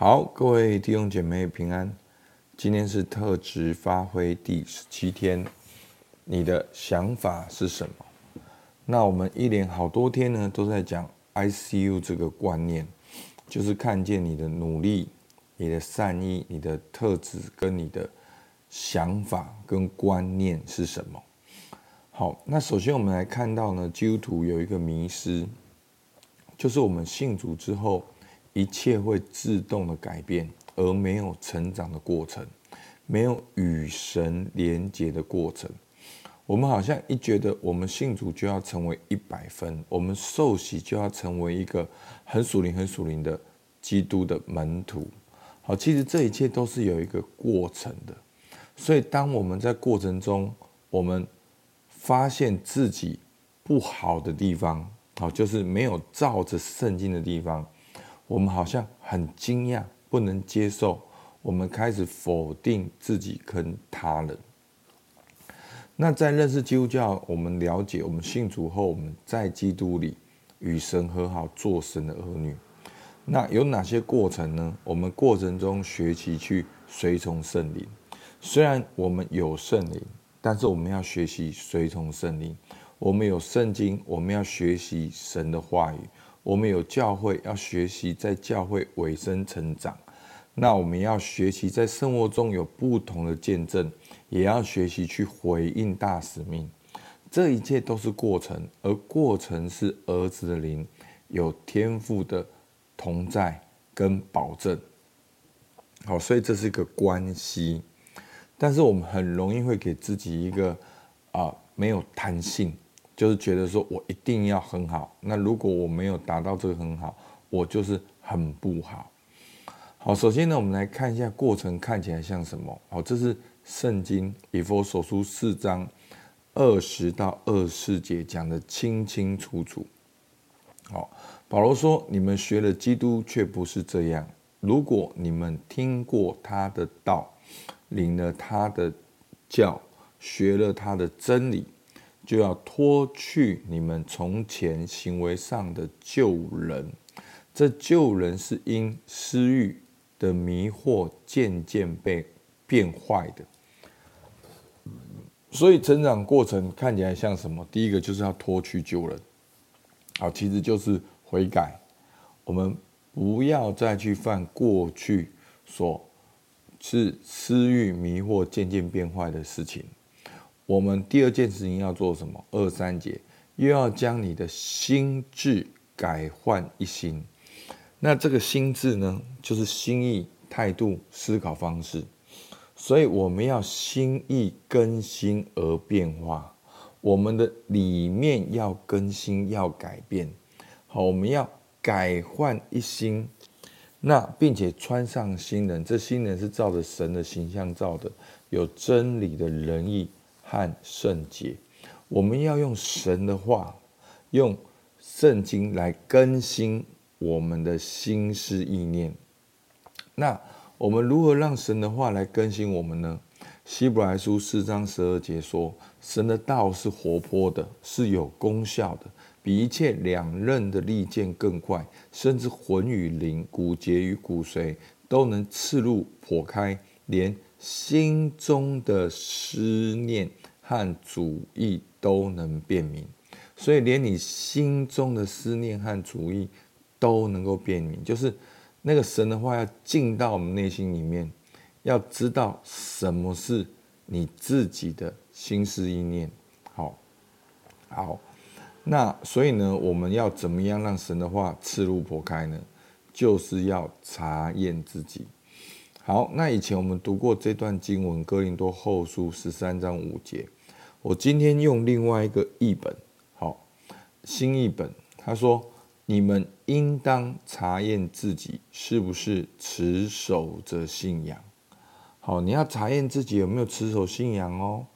好，各位弟兄姐妹平安。今天是特质发挥第十七天，你的想法是什么？那我们一连好多天呢，都在讲 ICU 这个观念，就是看见你的努力、你的善意、你的特质跟你的想法跟观念是什么。好，那首先我们来看到呢，基督徒有一个迷失。就是我们信主之后，一切会自动的改变，而没有成长的过程，没有与神连接的过程。我们好像一觉得我们信主就要成为一百分，我们受洗就要成为一个很属灵、很属灵的基督的门徒。好，其实这一切都是有一个过程的。所以当我们在过程中，我们发现自己不好的地方。好，就是没有照着圣经的地方，我们好像很惊讶，不能接受，我们开始否定自己跟他人。那在认识基督教，我们了解，我们信主后，我们在基督里与神和好，做神的儿女。那有哪些过程呢？我们过程中学习去随从圣灵，虽然我们有圣灵，但是我们要学习随从圣灵。我们有圣经，我们要学习神的话语；我们有教会，要学习在教会委身成长。那我们要学习在生活中有不同的见证，也要学习去回应大使命。这一切都是过程，而过程是儿子的灵有天赋的同在跟保证。好，所以这是一个关系，但是我们很容易会给自己一个啊、没有弹性。就是觉得说我一定要很好，那如果我没有达到这个很好，我就是很不好。好，首先呢，我们来看一下过程看起来像什么？好，这是圣经以弗所书四章二十到二十四节讲得清清楚楚。好，保罗说：“你们学了基督，却不是这样。如果你们听过他的道，领了他的教，学了他的真理。”就要脱去你们从前行为上的旧人，这旧人是因私欲的迷惑渐渐被变坏的。所以成长过程看起来像什么？第一个就是要脱去旧人，好，其实就是悔改。我们不要再去犯过去所是私欲迷惑渐渐变坏的事情。我们第二件事情要做什么？二三节又要将你的心智改换一新。那这个心智呢，就是心意、态度、思考方式。所以我们要心意更新而变化，我们的里面要更新，要改变。好，我们要改换一新，那并且穿上新人。这新人是照着神的形象造的，有真理的仁义。和圣洁，我们要用神的话，用圣经来更新我们的心思意念。那我们如何让神的话来更新我们呢？希伯来书四章十二节说：“神的道是活泼的，是有功效的，比一切两刃的利剑更快，甚至魂与灵、骨节与骨髓都能刺入剖开，连心中的思念。”和主意都能辨明，所以连你心中的思念和主意都能够辨明，就是那个神的话要进到我们内心里面，要知道什么是你自己的心思意念。好，好，那所以呢，我们要怎么样让神的话刺入剖开呢？就是要查验自己。好，那以前我们读过这段经文，《哥林多后书》十三章五节。我今天用另外一个译本，好，新译本，他说：“你们应当查验自己是不是持守着信仰。”好，你要查验自己有没有持守信仰哦。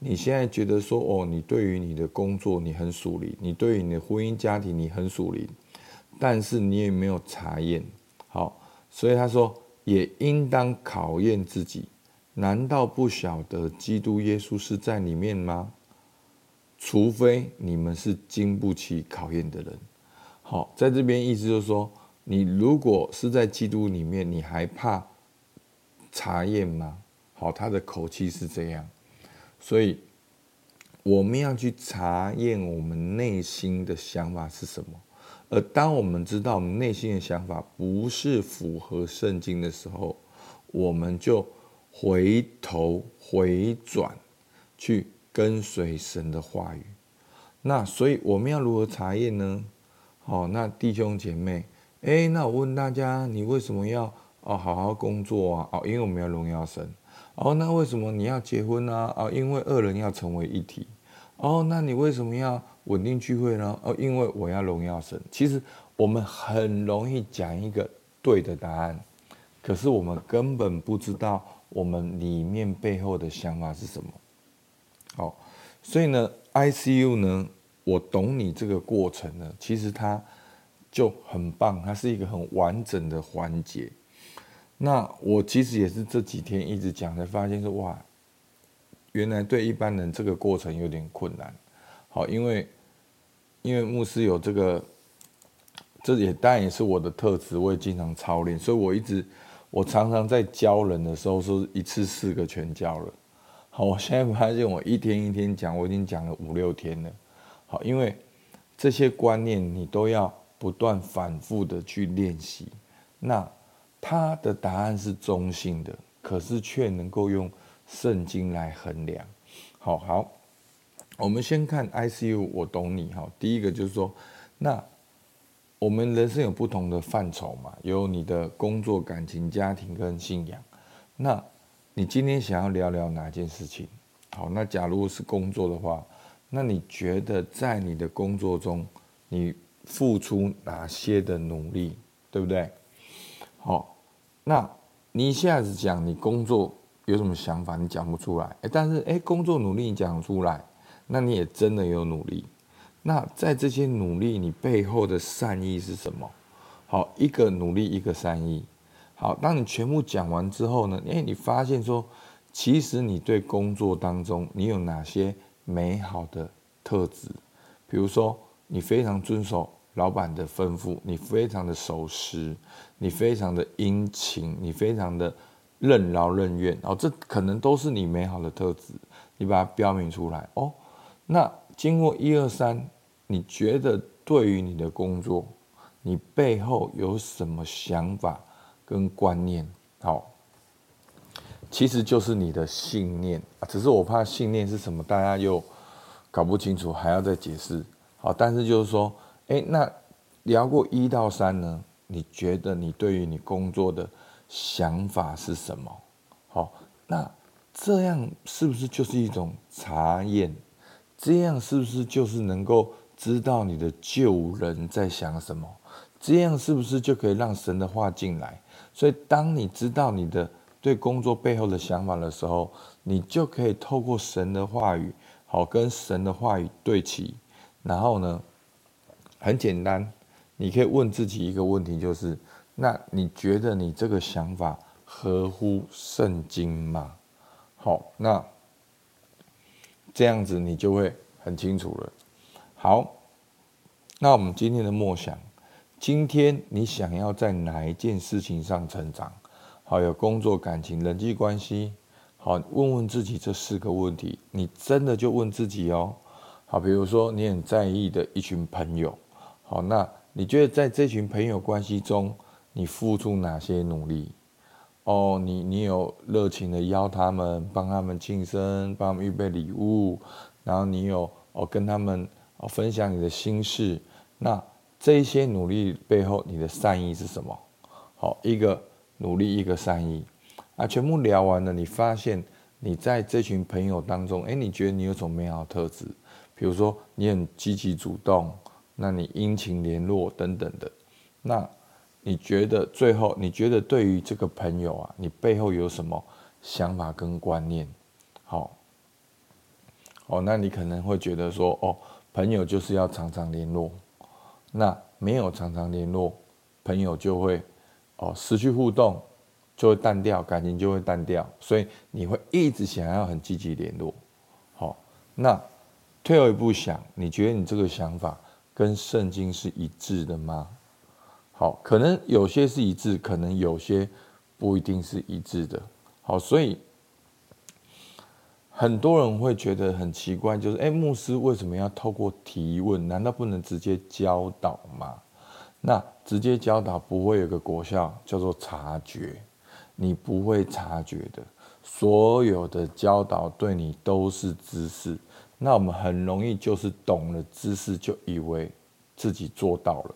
你现在觉得说，哦，你对于你的工作你很属灵，你对于你的婚姻家庭你很属灵，但是你也没有查验。好，所以他说，也应当考验自己。难道不晓得基督耶稣是在里面吗？除非你们是经不起考验的人。好，在这边意思就是说，你如果是在基督里面，你还怕查验吗？好，他的口气是这样，所以我们要去查验我们内心的想法是什么。而当我们知道我们内心的想法不是符合圣经的时候，我们就回头回转去跟随神的话语。那所以我们要如何查验呢？好，那弟兄姐妹，诶，那我问大家，你为什么要哦好好工作啊？哦，因为我们要荣耀神。哦，那为什么你要结婚呢？哦，因为二人要成为一体。哦，那你为什么要稳定聚会呢？哦，因为我要荣耀神。其实我们很容易讲一个对的答案，可是我们根本不知道我们里面背后的想法是什么。好，所以呢，ICU 呢，我懂你这个过程呢，其实它就很棒，它是一个很完整的环节。那我其实也是这几天一直讲，才发现说哇，原来对一般人这个过程有点困难。好，因为因为牧师有这个，这也当然也是我的特质，我也经常操练，所以我一直我常常在教人的时候说一次四个全教了。好，我现在发现我一天一天讲，我已经讲了五六天了。好，因为这些观念你都要不断反复的去练习。那。他的答案是中性的，可是却能够用圣经来衡量。好好，我们先看 ICU，我懂你哈。第一个就是说，那我们人生有不同的范畴嘛，有你的工作、感情、家庭跟信仰。那你今天想要聊聊哪件事情？好，那假如是工作的话，那你觉得在你的工作中，你付出哪些的努力，对不对？好。那你一下子讲你工作有什么想法，你讲不出来。诶，但是诶，工作努力你讲出来，那你也真的有努力。那在这些努力，你背后的善意是什么？好，一个努力，一个善意。好，当你全部讲完之后呢？诶，你发现说，其实你对工作当中你有哪些美好的特质？比如说，你非常遵守。老板的吩咐，你非常的守时，你非常的殷勤，你非常的任劳任怨哦，这可能都是你美好的特质，你把它标明出来哦。那经过一二三，你觉得对于你的工作，你背后有什么想法跟观念？好，其实就是你的信念啊，只是我怕信念是什么，大家又搞不清楚，还要再解释。好，但是就是说。哎，那聊过一到三呢？你觉得你对于你工作的想法是什么？好，那这样是不是就是一种查验？这样是不是就是能够知道你的旧人在想什么？这样是不是就可以让神的话进来？所以，当你知道你的对工作背后的想法的时候，你就可以透过神的话语，好跟神的话语对齐，然后呢？很简单，你可以问自己一个问题，就是：那你觉得你这个想法合乎圣经吗？好，那这样子你就会很清楚了。好，那我们今天的默想，今天你想要在哪一件事情上成长？好，有工作、感情、人际关系。好，问问自己这四个问题，你真的就问自己哦。好，比如说你很在意的一群朋友。好，那你觉得在这群朋友关系中，你付出哪些努力？哦，你你有热情的邀他们，帮他们庆生，帮他们预备礼物，然后你有哦跟他们哦分享你的心事。那这一些努力背后，你的善意是什么？好，一个努力，一个善意啊，全部聊完了，你发现你在这群朋友当中，诶，你觉得你有种美好特质？比如说，你很积极主动。那你殷勤联络等等的，那你觉得最后你觉得对于这个朋友啊，你背后有什么想法跟观念？好，哦，那你可能会觉得说，哦，朋友就是要常常联络，那没有常常联络，朋友就会哦失去互动，就会淡掉，感情就会淡掉，所以你会一直想要很积极联络。好，那退后一步想，你觉得你这个想法？跟圣经是一致的吗？好，可能有些是一致，可能有些不一定是一致的。好，所以很多人会觉得很奇怪，就是哎，牧师为什么要透过提问？难道不能直接教导吗？那直接教导不会有个果效，叫做察觉，你不会察觉的。所有的教导对你都是知识，那我们很容易就是懂了知识，就以为自己做到了，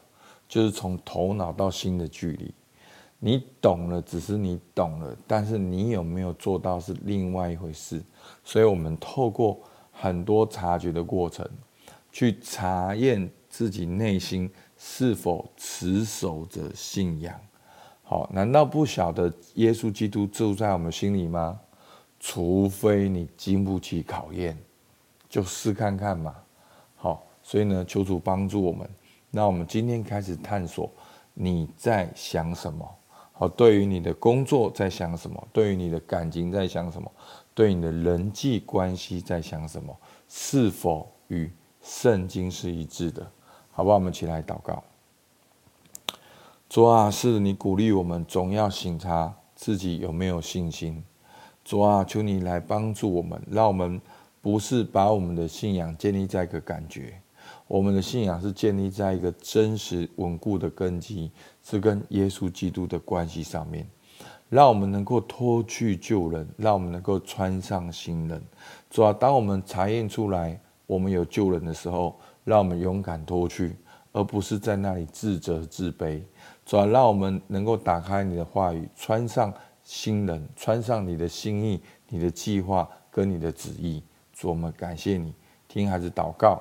就是从头脑到心的距离。你懂了，只是你懂了，但是你有没有做到是另外一回事。所以，我们透过很多察觉的过程，去查验自己内心是否持守着信仰。好，难道不晓得耶稣基督住在我们心里吗？除非你经不起考验，就试看看嘛。好，所以呢，求主帮助我们。那我们今天开始探索，你在想什么？好，对于你的工作在想什么？对于你的感情在想什么？对你的人际关系在想什么？是否与圣经是一致的？好不好？我们起来祷告。主啊，是你鼓励我们，总要省察自己有没有信心。主啊，求你来帮助我们，让我们不是把我们的信仰建立在一个感觉，我们的信仰是建立在一个真实稳固的根基，是跟耶稣基督的关系上面。让我们能够脱去旧人，让我们能够穿上新人。主啊，当我们查验出来我们有旧人的时候，让我们勇敢脱去，而不是在那里自责自卑。主啊，让我们能够打开你的话语，穿上新人，穿上你的心意、你的计划跟你的旨意。主，我们感谢你，听孩子祷告，